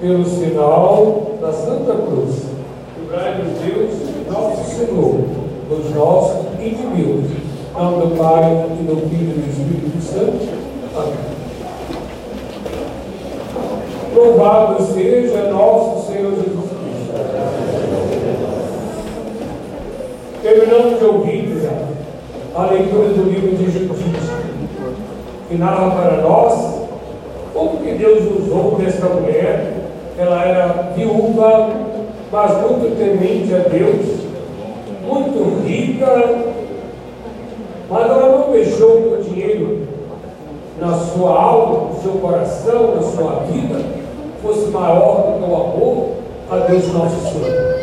pelo sinal da Santa Cruz, livrai-nos Deus, nosso Senhor, dos nossos inimigos. Em nome do Pai, e do Filho e do Espírito Santo. Amém. Louvado seja nosso Senhor Jesus Cristo. Terminamos de ouvir já a leitura do livro de Justiça, que narra para nós como que Deus usou desta mulher. Ela era viúva, mas muito temente a Deus, muito rica, mas ela não deixou o dinheiro na sua alma, no seu coração, na sua vida, fosse maior do que o amor a Deus nosso Senhor.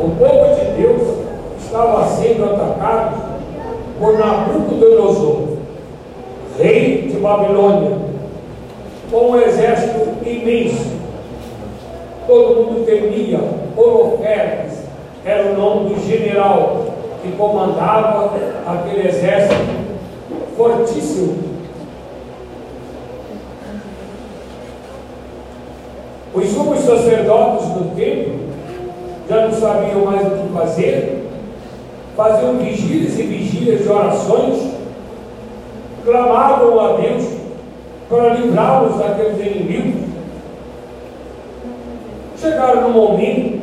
O povo de Deus estava sendo atacado por Nabucodonosor, rei de Babilônia, com um exército imenso. Todo mundo temia, Holofernes era o nome do general que comandava aquele exército fortíssimo Os sumos sacerdotes do templo já não sabiam mais o que fazer, faziam vigílias e vigílias de orações, clamavam a Deus para livrá-los daqueles inimigos. Chegaram no momento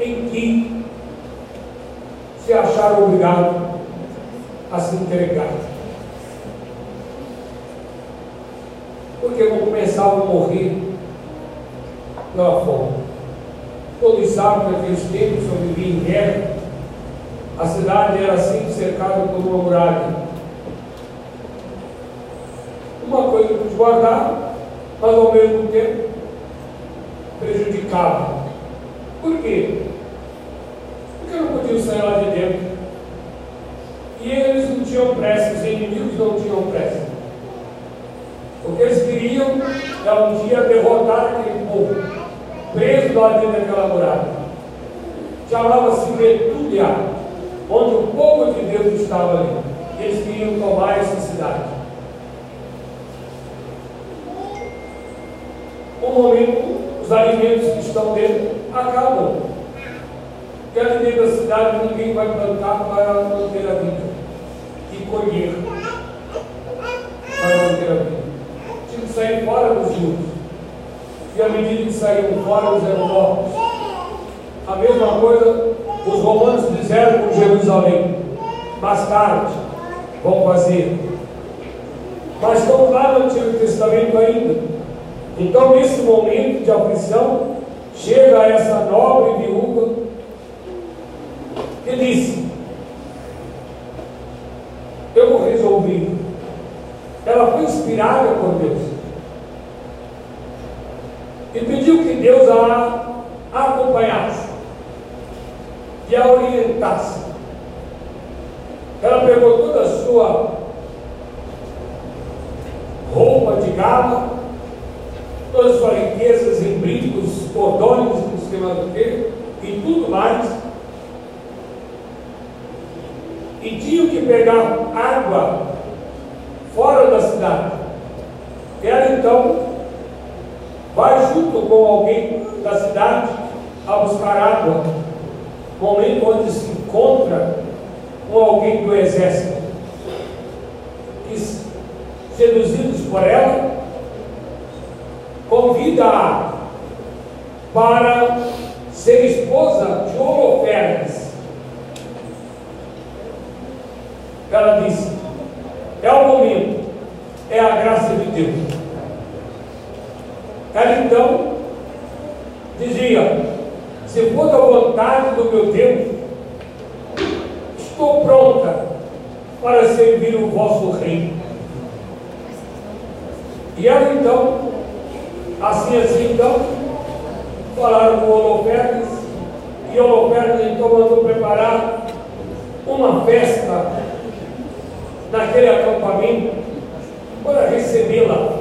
em que se acharam obrigados a se entregar. Porque vão começar a morrer pela fome. Todos sabem que naqueles tempos eu vivia em guerra, a cidade era sempre cercada por uma muralha. Uma coisa nos guardava, mas ao mesmo tempo prejudicava. Por quê? Porque não podiam sair lá de dentro. E eles não tinham pressa, os inimigos não tinham pressa. O que eles queriam era um dia derrotar aquele povo preso lá dentro daquela muralha. Chamava-se Betúlia, onde o povo de Deus estava ali. Eles queriam tomar essa cidade. Um momento, os alimentos estão dentro acabam. Dentro da cidade ninguém vai plantar para manter a vida e colher para manter a vida. Tinha que sair fora dos muros e à medida que saíram fora os eram mortos. A mesma coisa os romanos fizeram com Jerusalém. Mais tarde vão fazer. Mas estão lá no Antigo Testamento ainda. Então, nesse momento de aflição, chega essa nobre viúva que disse: Eu vou resolver. Ela foi inspirada por Deus e pediu que Deus a acompanhasse e a orientasse. Ela pegou toda a sua roupa de gala, todas as suas riquezas cordões, não sei mais o que, e tudo mais. E tinha que pegar água fora da cidade. Ela então vai junto com alguém da cidade a buscar água, momento onde se encontra com alguém do exército, que, seduzidos por ela, convida-a para ser esposa de Holofernes. Ela disse: é o momento, é a graça de Deus. Ela então dizia: se for da vontade do meu Deus, estou pronta para servir o vosso rei. E ela então, assim assim então, falaram com Holofernes, e Holofernes então mandou preparar uma festa naquele acampamento para recebê-la.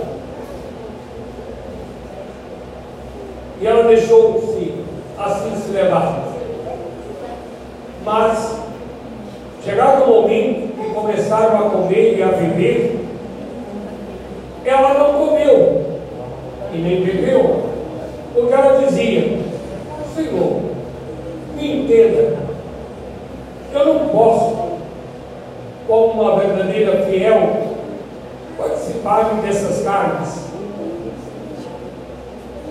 E ela deixou-se assim se levar. Mas, chegado o momento que começaram a comer e a viver, ela não comeu e nem bebeu. Porque ela dizia: Senhor, me entenda, eu não posso, como uma verdadeira fiel, participar dessas carnes.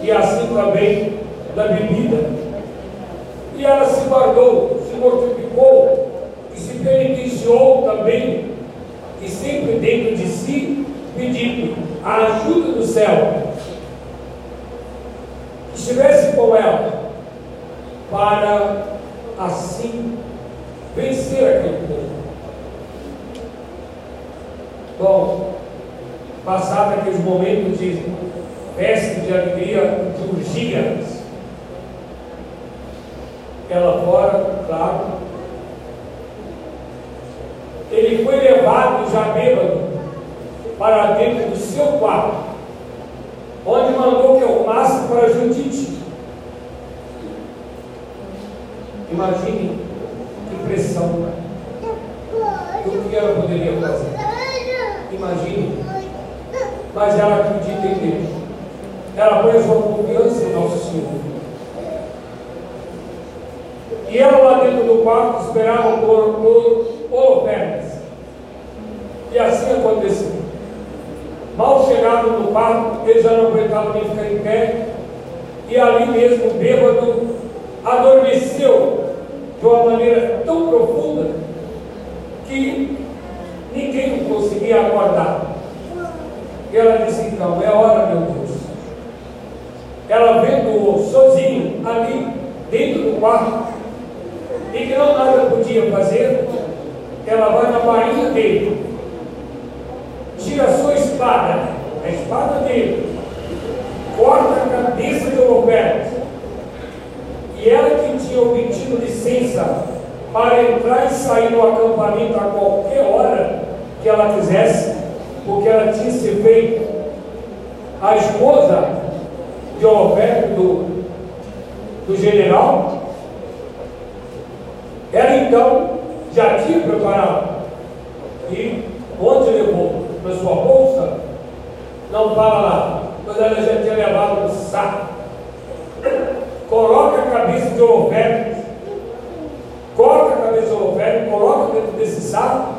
E assim também da bebida. E ela se guardou, se mortificou e se penitenciou também, e sempre dentro de si, pedindo a ajuda do céu. Com ela para assim vencer aquele povo. Bom, passado aqueles momentos de festa de alegria de urgias, ela fora, claro, ele foi levado já bêbado para dentro do seu quarto, onde mandou que arrumasse para Judite. Imagine que pressão, o que ela poderia fazer. Imagine, mas ela acredita em Deus. Ela põe sua confiança em nosso Senhor. E ela lá dentro do quarto esperava por, por holofernes. E assim aconteceu. Mal chegado no quarto, ele já não aguentava nem ficar em pé. E ali mesmo, bêbado, adormeceu de uma maneira tão profunda que ninguém conseguia acordar. E ela disse: Então, é hora, meu Deus. Ela vendo-o sozinho ali, dentro do quarto, e que não nada podia fazer, ela vai na bainha dele, tira a sua espada, a espada dele, corta a cabeça de Roberto. E ela que tinha obtido licença para entrar e sair do acampamento a qualquer hora que ela quisesse, porque ela tinha se feito a esposa de Roberto do, do general, ela então já tinha preparado. E onde levou? Na sua bolsa? Não fala lá. Mas ela já tinha levado no saco. Coloca a cabeça de Roberto. Corta a cabeça de Roberto, coloca dentro desse saco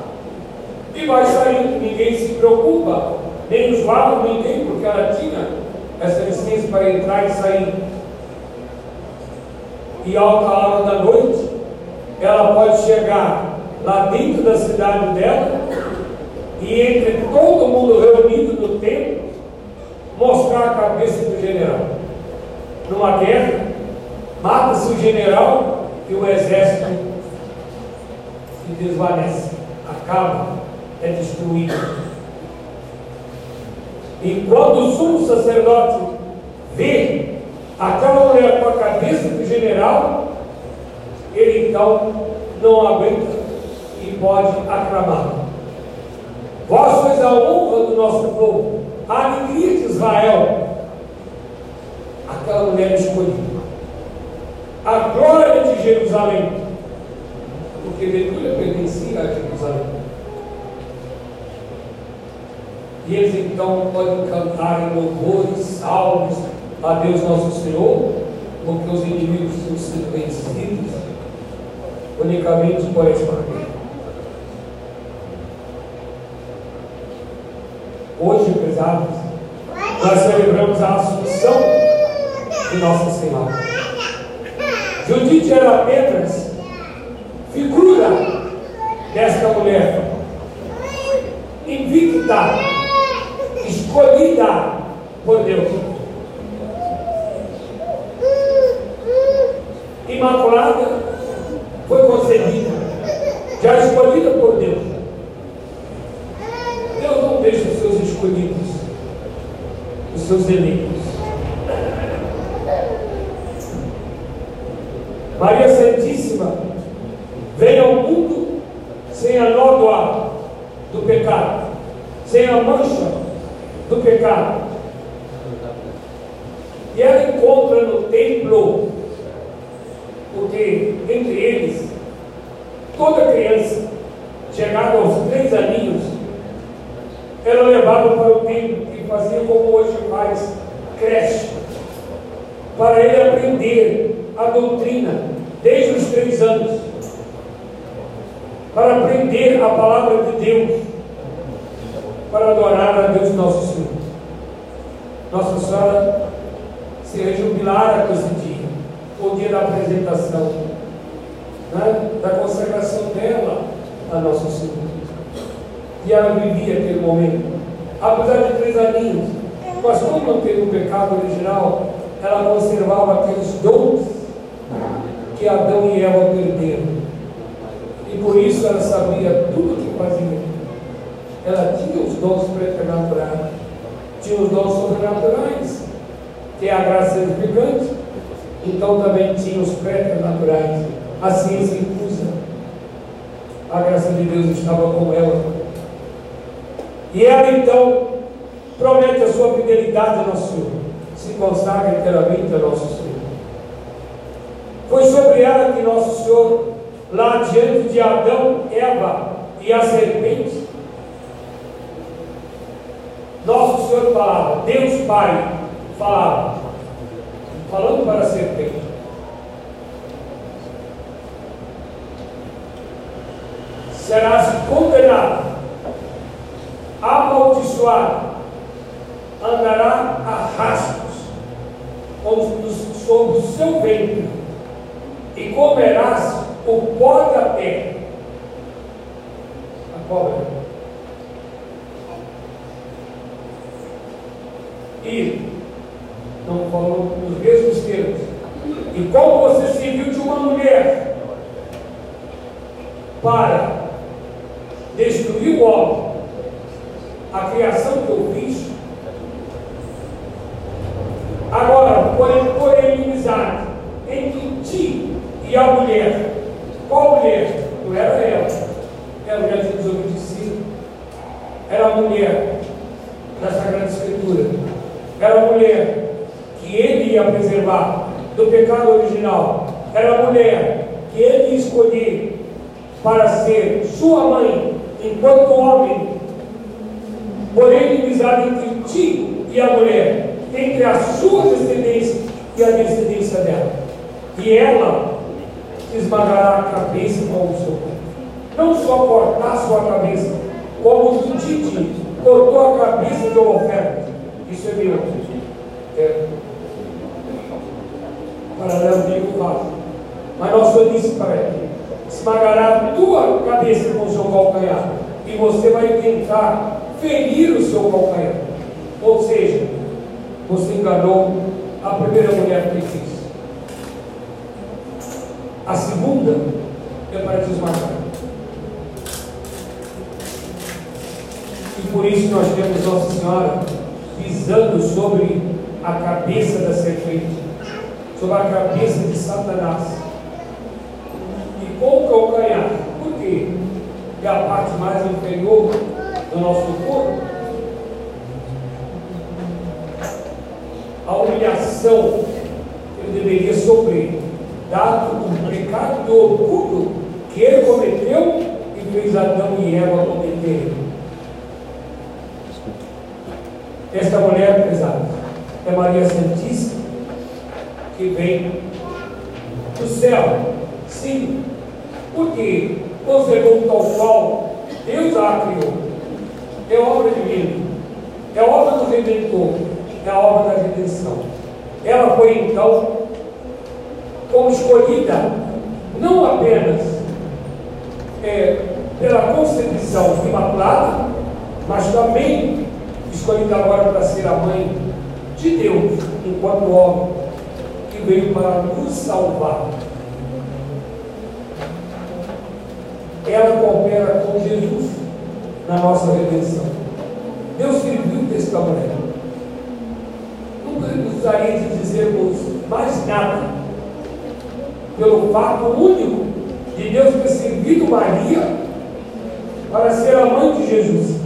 e vai saindo. Ninguém se preocupa, nem os guardas, ninguém, porque ela tinha essa licença para entrar e sair. E alta hora da noite, ela pode chegar lá dentro da cidade dela e entre todo mundo reunido no templo, mostrar a cabeça do general. Numa guerra, mata-se o general e o exército se desvanece, acaba, é destruído. E quando o sumo sacerdote vê aquela mulher com a cabeça do general, ele então não aguenta e pode aclamar. Vós sois a honra do nosso povo, a alegria de Israel. Aquela mulher escolhida. A glória de Jerusalém. Porque Betulha pertencia a Jerusalém. E eles então podem cantar em louvores, salmos a Deus nosso Senhor, porque os inimigos estão sendo vencidos unicamente por essa maneira. Hoje, pesados, nós celebramos a Assunção de Nossa Senhora. Judite era apenas figura desta mulher, invicta, escolhida por Deus. Imaculada foi concebida, já escolhida por Deus. Deus não deixa os seus escolhidos, os seus eleitos. Maria Santíssima veio ao mundo sem do pecado, sem a mancha do pecado. E ela encontra no templo porque entre eles, toda criança, chegada aos três aninhos, era levada para o templo e fazia como hoje faz, creche. para ele aprender a doutrina desde os três anos, para aprender a palavra de Deus, para adorar a Deus nosso Senhor. Nossa Senhora se rejubilara com esse dia, o dia da apresentação, né? da consagração dela a Nosso Senhor. E ela vivia aquele momento. Apesar de três aninhos, mas como não teve o pecado original, ela conservava aqueles dons que Adão e Eva perderam. E por isso ela sabia tudo o que fazia. Ela tinha os dons preternaturais, tinha os dons sobrenaturais, que é a graça edificante, então também tinha os preternaturais, a ciência infusa. A graça de Deus estava com ela. E ela então promete a sua fidelidade ao nosso Senhor, se consagra inteiramente ao nosso Senhor. Foi sobre ela que nosso Senhor, lá diante de Adão, Eva e a serpente, nosso Senhor falava, Deus Pai falava, falando para a serpente. Serás condenado, amaldiçoado, andará a rastros sobre o seu ventre e comerás o pó da terra. A cobra. E não falou nos mesmos termos. E como você serviu de uma mulher para destruir o homem, a criação que eu fiz, agora, porém, por inimizade entre ti e a qual mulher? Não era ela, era mulher de desobedecido, era a mulher da Sagrada Escritura, era a mulher que ele ia preservar do pecado original, era a mulher que ele ia escolher para ser sua mãe enquanto homem, porém inimizade entre ti e a mulher, entre a sua descendência e a descendência dela. E ela esmagará a cabeça com o seu corpo. Não só cortar sua cabeça, como o Titi cortou a cabeça de oferta. Isso é meu. É. Paralelo digo fácil. Mas nós Senhor disse para ele: esmagará a tua cabeça com o seu calcanhar. E você vai tentar ferir o seu calcanhar. Ou seja, você enganou a primeira mulher que fez. A segunda é para desmatar. E por isso nós temos Nossa Senhora pisando sobre a cabeça da serpente, sobre a cabeça de Satanás. E com o calcanhar. Por quê? É a parte mais inferior do nosso corpo. A humilhação que ele deveria sofrer dado o pecado do orgulho que ele cometeu e fez Adão e Eva cometerem. Esta mulher, pesada, é Maria Santíssima, que vem do céu. Sim, porque conservou tal qual Deus a criou. É obra divina, é obra do Redentor, é obra da redenção. Ela foi então como escolhida não apenas é, pela concepção imaculada, mas também escolhida agora para ser a mãe de Deus, enquanto homem, que veio para nos salvar. Ela coopera com Jesus na nossa redenção. Deus serviu desta mulher. Não precisaria de dizermos mais nada pelo fato único de Deus ter servido Maria para ser a mãe de Jesus.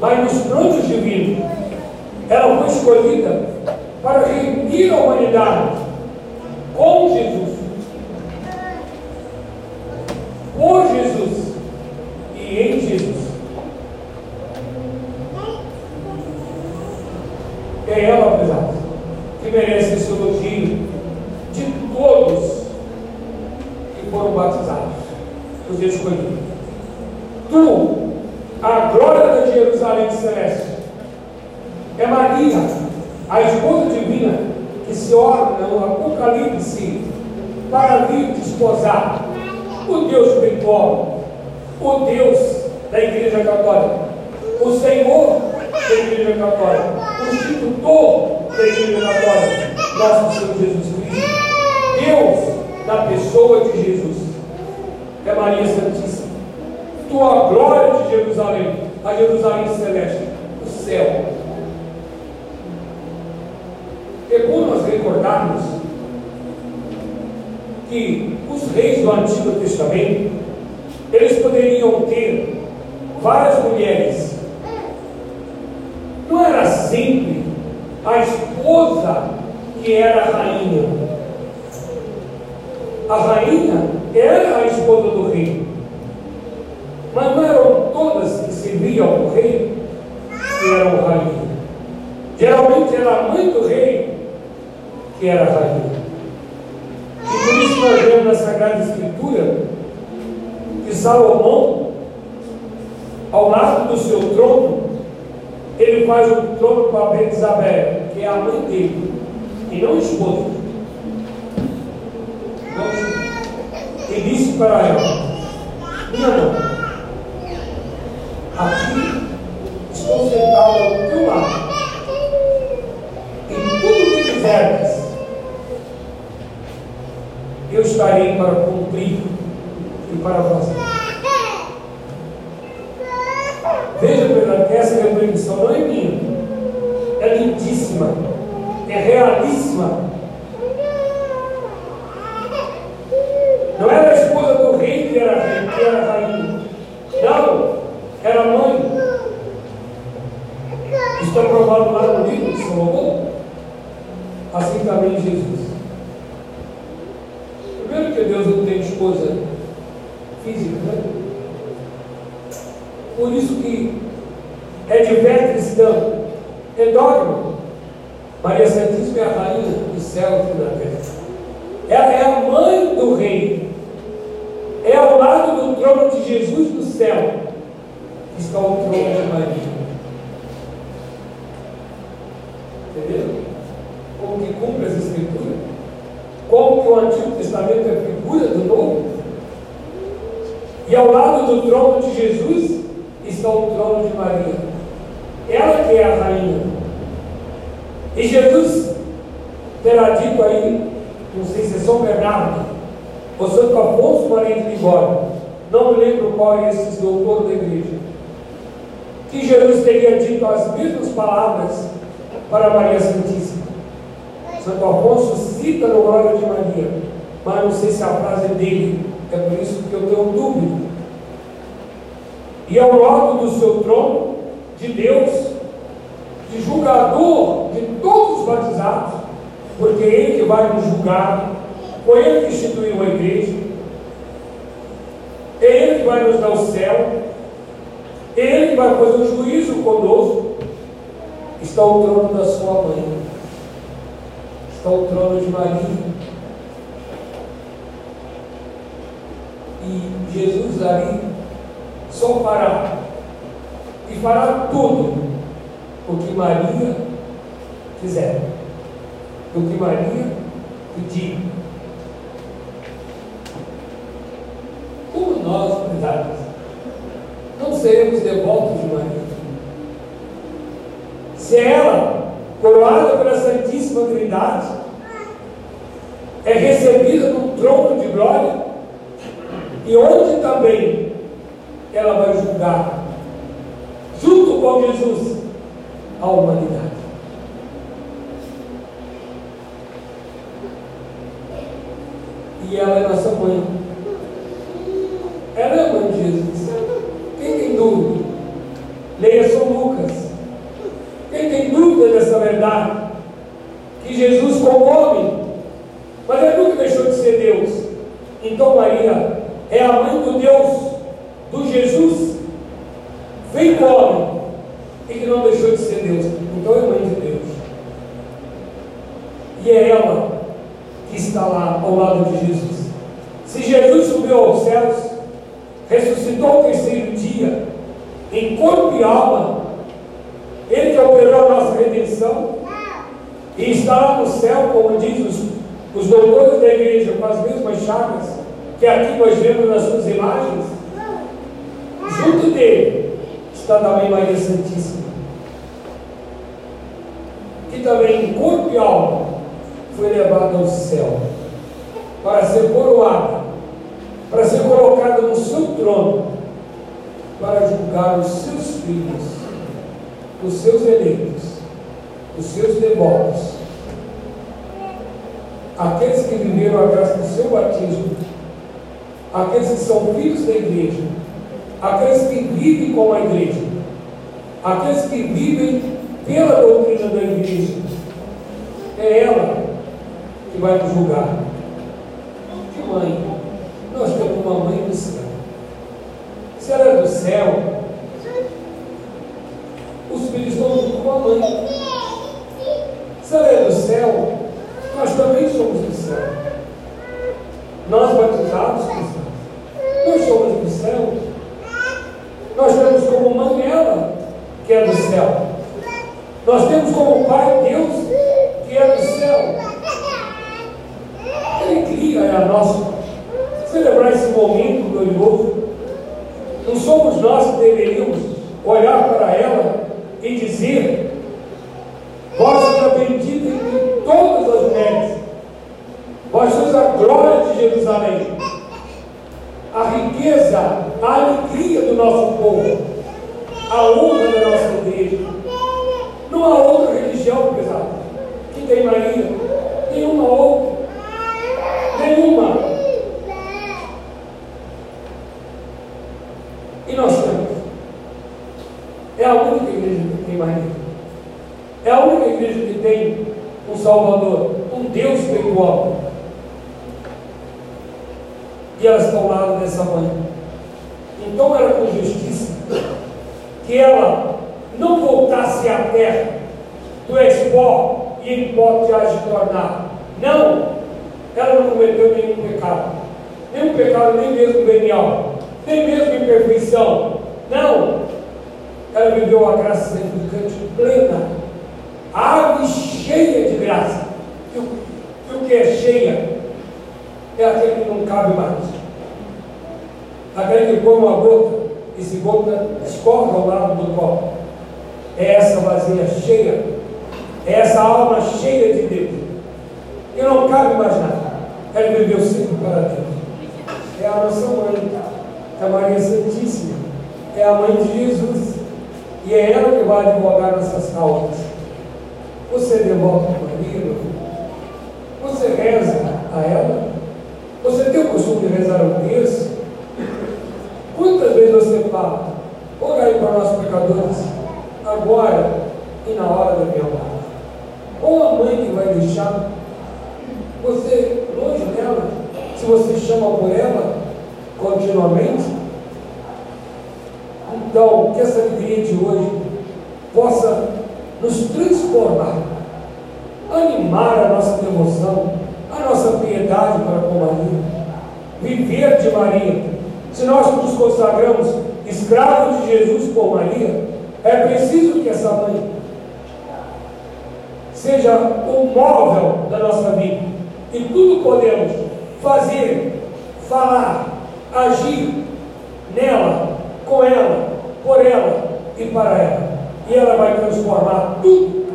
Mas nos planos divinos, ela foi escolhida para reunir a humanidade com Jesus. Por Jesus e em Jesus. É ela, apesar, que merece esse elogio de todos batizados, os escolhidos. Tu, a glória de Jerusalém celeste, é Maria, a esposa divina, que se orna no Apocalipse para vir desposar o Deus tricolor, o Deus da Igreja Católica, o Senhor da Igreja Católica, o institutor da Igreja Católica, nosso Senhor Jesus Cristo, Deus da pessoa de Jesus, é Maria Santíssima, tua glória de Jerusalém, a Jerusalém celeste, o céu. É bom nós recordarmos que os reis do Antigo Testamento, eles poderiam ter várias mulheres. Não era sempre a esposa que era a rainha. A rainha era a esposa do rei. Mas não eram todas que serviam ao rei que eram rainha. Geralmente era a mãe do rei que era rainha. E por isso nós vemos na Sagrada Escritura que Salomão, ao lado do seu trono, ele faz um trono para a Isabel, que é a mãe dele, e não esposa. Não, minha mãe, aqui estou sentado ao teu lado, e tudo que quiseres, eu estarei para cumprir e para fazer. Veja, essa repreensão não é minha, é lindíssima, é realíssima. Não era a esposa do rei que era rei, que era rainha. Não, era mãe. Está provado lá no livro de Salomão. Assim também Jesus. Primeiro que Deus não tem esposa física, né? Por isso que é de fé cristã, é dogma. Maria Santíssima é a rainha do céu e da terra. Ela é a mãe do rei. É ao lado do trono de Jesus no céu que está o trono de Maria. Entendeu? Como que cumpre as escrituras? Como que o Antigo Testamento é figura do Novo? E ao lado do trono de Jesus está o trono de Maria. Ela que é a rainha. E Jesus terá dito aí, não sei se é São Bernardo, ou Santo Afonso Maria de Ligório, não me lembro qual é esse doutor da igreja, que Jesus teria dito as mesmas palavras para Maria Santíssima. Santo Afonso cita no Glória de Maria, mas não sei se a frase é dele, é por isso que eu tenho dúvida. E ao lado do seu trono, de Deus, de julgador de todos os batizados, porque é Ele que vai nos julgar, foi Ele que instituiu a igreja, é Ele que vai nos dar o céu, é Ele que vai fazer o juízo conosco. Está o trono da sua mãe, está o trono de Maria. E Jesus ali só fará e fará tudo o que Maria quiser, o que Maria pedir. Como nós, cuidados, não seremos devotos de Maria. Se ela, coroada pela Santíssima Trindade, é recebida no trono de glória, e onde também ela vai julgar, junto com Jesus, a humanidade. E ela é nossa mãe. Ela é a mãe de Jesus. Quem tem dúvida? Leia São Lucas. Quem tem dúvida dessa verdade? Que Jesus, como homem, mas ele nunca deixou de ser Deus. Então Maria é a mãe do Deus, do Jesus, feito homem, e que não deixou de ser Deus. Então é mãe de Deus. E é ela que está lá ao lado de Jesus. Se Jesus subiu aos céus, ressuscitou ao terceiro dia, em corpo e alma, ele que operou a nossa redenção, e está lá no céu, como diz os, os doutores da igreja, com as mesmas chagas que aqui nós vemos nas suas imagens, junto dele está também Maria Santíssima, que também em corpo e alma foi levada ao céu para ser coroada, para ser colocada no seu trono, para julgar os seus filhos, os seus eleitos, os seus devotos, aqueles que viveram a graça do seu batismo, aqueles que são filhos da igreja, aqueles que vivem com a igreja, aqueles que vivem pela doutrina da igreja. É ela que vai nos julgar. Que mãe? Nós temos uma mãe do céu. Se ela é do céu, os filhos estão junto com a mãe. Se ela é do céu, nós também somos do céu. Nós batizados cristãos, nós somos do céu. Nós temos como mãe ela, que é do céu. Nós temos como pai Deus, que é do céu. Alegria é a nossa. Celebrar esse momento glorioso. Não somos nós que deveríamos olhar para ela e dizer: Vós sois a bendita entre todas as mulheres, vós sois a glória de Jerusalém, a riqueza, a alegria do nosso povo, a honra da nossa igreja. Não há outra religião, pesado, que tem Maria, nenhuma outra, nenhuma. E nós temos. É a única igreja que tem Maria. É a única igreja que tem um Salvador, um Deus homem. E elas estão lado dessa mãe. Então era com justiça que ela não voltasse à terra, do espó e em pó te tornar. Não, ela não cometeu nenhum pecado. Nenhum pecado, nem mesmo venial nem mesmo imperfeição. Não. Ela viveu a graça santificante plena, ave cheia de graça. E o, e o que é cheia é aquele que não cabe mais. Aquele que põe uma gota e se gota escorre ao lado do copo. É essa vazia cheia, é essa alma cheia de Deus. E não cabe mais nada. Ela viveu sempre para Deus. É a nossa mãe é a Maria Santíssima, é a mãe de Jesus, e é ela que vai advogar nossas causas. Você devoto a Maria? Você reza a ela? Você tem o costume de rezar o texto? Quantas vezes você fala, orai para nós pecadores, agora e na hora da minha morte? Ou a mãe que vai deixar você longe dela, se você chama por ela, continuamente. Então, que essa alegria de hoje possa nos transformar, animar a nossa devoção, a nossa piedade para com Maria, viver de Maria. Se nós nos consagramos escravos de Jesus por Maria, é preciso que essa mãe seja o móvel da nossa vida. E tudo podemos fazer, falar, agir nela, com ela, por ela e para ela. E ela vai transformar tudo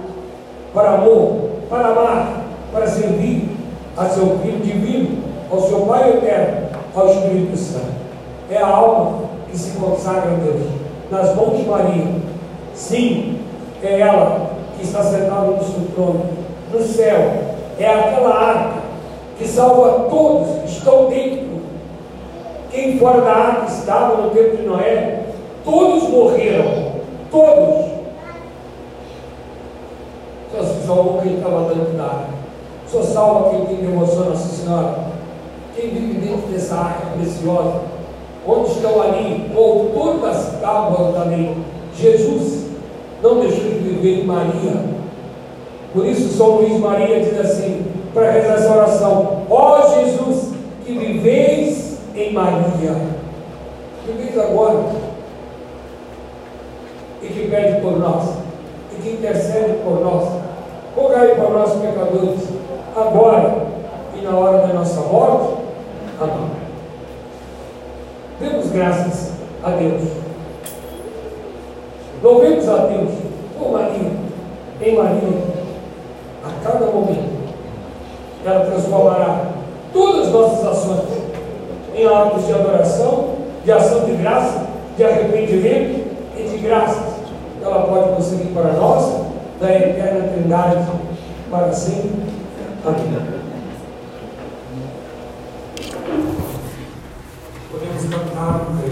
para amor, para amar, para servir a seu Filho Divino, ao seu Pai Eterno, ao Espírito Santo. É a alma que se consagra a Deus, nas mãos de Maria. Sim, é ela que está sentada no seu trono, no céu. É aquela arca que salva todos que estão dentro quem fora da arca estava no tempo de Noé, todos morreram. Todos. Só se salvou quem estava dentro da arca. Só salva quem tem devoção a Nossa Senhora. Quem vive dentro dessa arca preciosa. Onde estão ali o autor das tábuas da lei. Jesus não deixou de viver Maria. Por isso, São Luís Maria diz assim, para rezar essa oração: Ó Jesus, que viveis em Maria, viveis agora, e que pede por nós, e que intercede por nós, rogai por nós, pecadores, agora e na hora da nossa morte. Amém. Demos graças a Deus. Louvemos a Deus por Maria, em Maria, a cada momento. Ela transformará todas as nossas ações em atos de adoração, de ação de graça, de arrependimento e de graças. Ela pode conseguir para nós, da eterna trindade, para sempre. Amém. Podemos cantar